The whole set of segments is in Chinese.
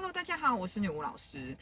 Hello，大家好，我是女巫老师。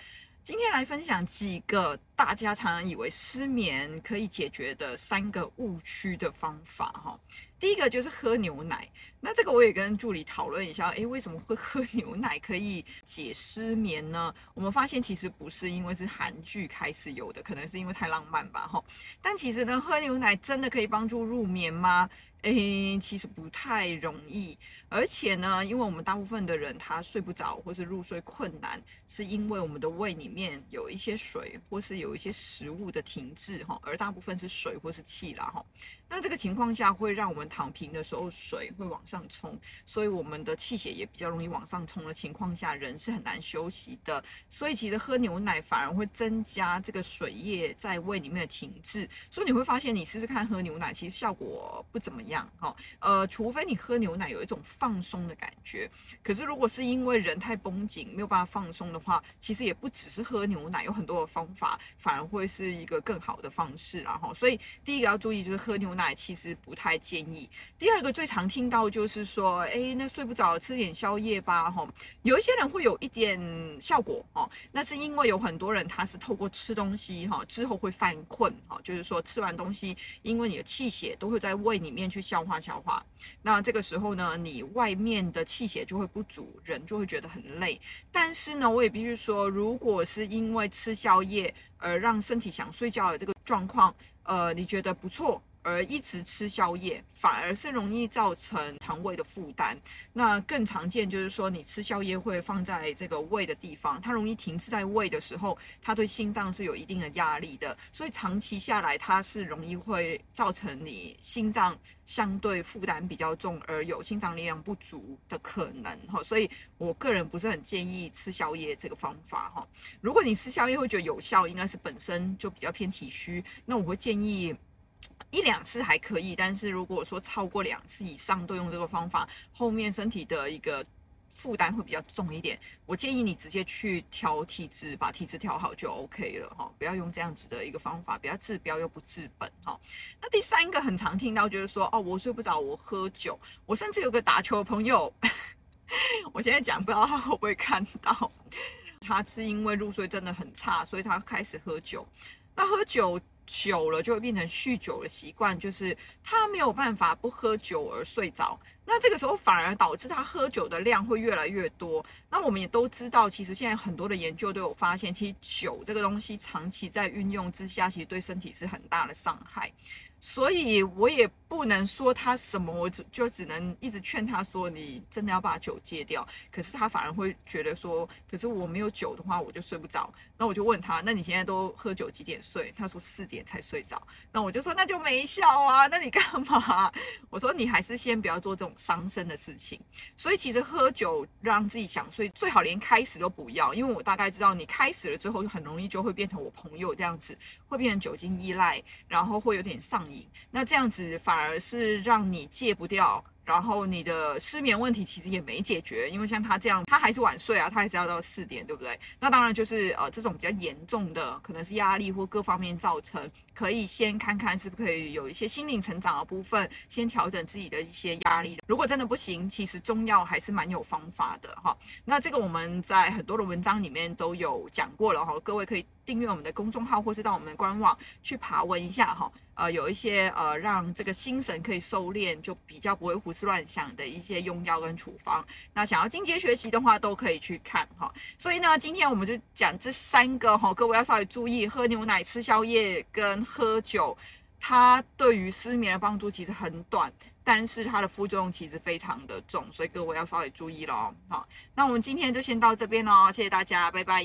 今天来分享几个大家常常以为失眠可以解决的三个误区的方法哈。第一个就是喝牛奶，那这个我也跟助理讨论一下，诶，为什么会喝牛奶可以解失眠呢？我们发现其实不是因为是韩剧开始有的，可能是因为太浪漫吧哈。但其实呢，喝牛奶真的可以帮助入眠吗？诶，其实不太容易，而且呢，因为我们大部分的人他睡不着或是入睡困难，是因为我们的胃里面有一些水或是有有一些食物的停滞哈，而大部分是水或是气啦哈。那这个情况下会让我们躺平的时候水会往上冲，所以我们的气血也比较容易往上冲的情况下，人是很难休息的。所以其实喝牛奶反而会增加这个水液在胃里面的停滞，所以你会发现你试试看喝牛奶，其实效果不怎么。样哈，呃，除非你喝牛奶有一种放松的感觉，可是如果是因为人太绷紧没有办法放松的话，其实也不只是喝牛奶，有很多的方法，反而会是一个更好的方式啦哈。所以第一个要注意就是喝牛奶其实不太建议。第二个最常听到就是说，哎，那睡不着吃点宵夜吧哈。有一些人会有一点效果哦，那是因为有很多人他是透过吃东西哈之后会犯困哈，就是说吃完东西，因为你的气血都会在胃里面去。去消化消化，那这个时候呢，你外面的气血就会不足，人就会觉得很累。但是呢，我也必须说，如果是因为吃宵夜呃让身体想睡觉的这个状况，呃，你觉得不错。而一直吃宵夜，反而是容易造成肠胃的负担。那更常见就是说，你吃宵夜会放在这个胃的地方，它容易停滞在胃的时候，它对心脏是有一定的压力的。所以长期下来，它是容易会造成你心脏相对负担比较重，而有心脏力量不足的可能。哈，所以我个人不是很建议吃宵夜这个方法。哈，如果你吃宵夜会觉得有效，应该是本身就比较偏体虚，那我会建议。一两次还可以，但是如果说超过两次以上都用这个方法，后面身体的一个负担会比较重一点。我建议你直接去调体质，把体质调好就 OK 了哈，不要用这样子的一个方法，不要治标又不治本哈。那第三个很常听到就是说，哦，我睡不着，我喝酒。我甚至有个打球的朋友，我现在讲不知道他会不会看到，他是因为入睡真的很差，所以他开始喝酒。那喝酒。久了就会变成酗酒的习惯，就是他没有办法不喝酒而睡着。那这个时候反而导致他喝酒的量会越来越多。那我们也都知道，其实现在很多的研究都有发现，其实酒这个东西长期在运用之下，其实对身体是很大的伤害。所以我也不能说他什么，我就就只能一直劝他说，你真的要把酒戒掉。可是他反而会觉得说，可是我没有酒的话，我就睡不着。那我就问他，那你现在都喝酒几点睡？他说四点才睡着。那我就说那就没效啊，那你干嘛？我说你还是先不要做这种伤身的事情。所以其实喝酒让自己想睡，最好连开始都不要，因为我大概知道你开始了之后，很容易就会变成我朋友这样子，会变成酒精依赖，然后会有点上。那这样子反而是让你戒不掉。然后你的失眠问题其实也没解决，因为像他这样，他还是晚睡啊，他还是要到四点，对不对？那当然就是呃这种比较严重的，可能是压力或各方面造成，可以先看看是不是可以有一些心灵成长的部分，先调整自己的一些压力。如果真的不行，其实中药还是蛮有方法的哈。那这个我们在很多的文章里面都有讲过了哈，各位可以订阅我们的公众号，或是到我们的官网去爬文一下哈。呃，有一些呃让这个心神可以收敛，就比较不会胡思乱想的一些用药跟处方，那想要进阶学习的话，都可以去看哈。所以呢，今天我们就讲这三个哈，各位要稍微注意，喝牛奶、吃宵夜跟喝酒，它对于失眠的帮助其实很短，但是它的副作用其实非常的重，所以各位要稍微注意喽。好，那我们今天就先到这边喽，谢谢大家，拜拜。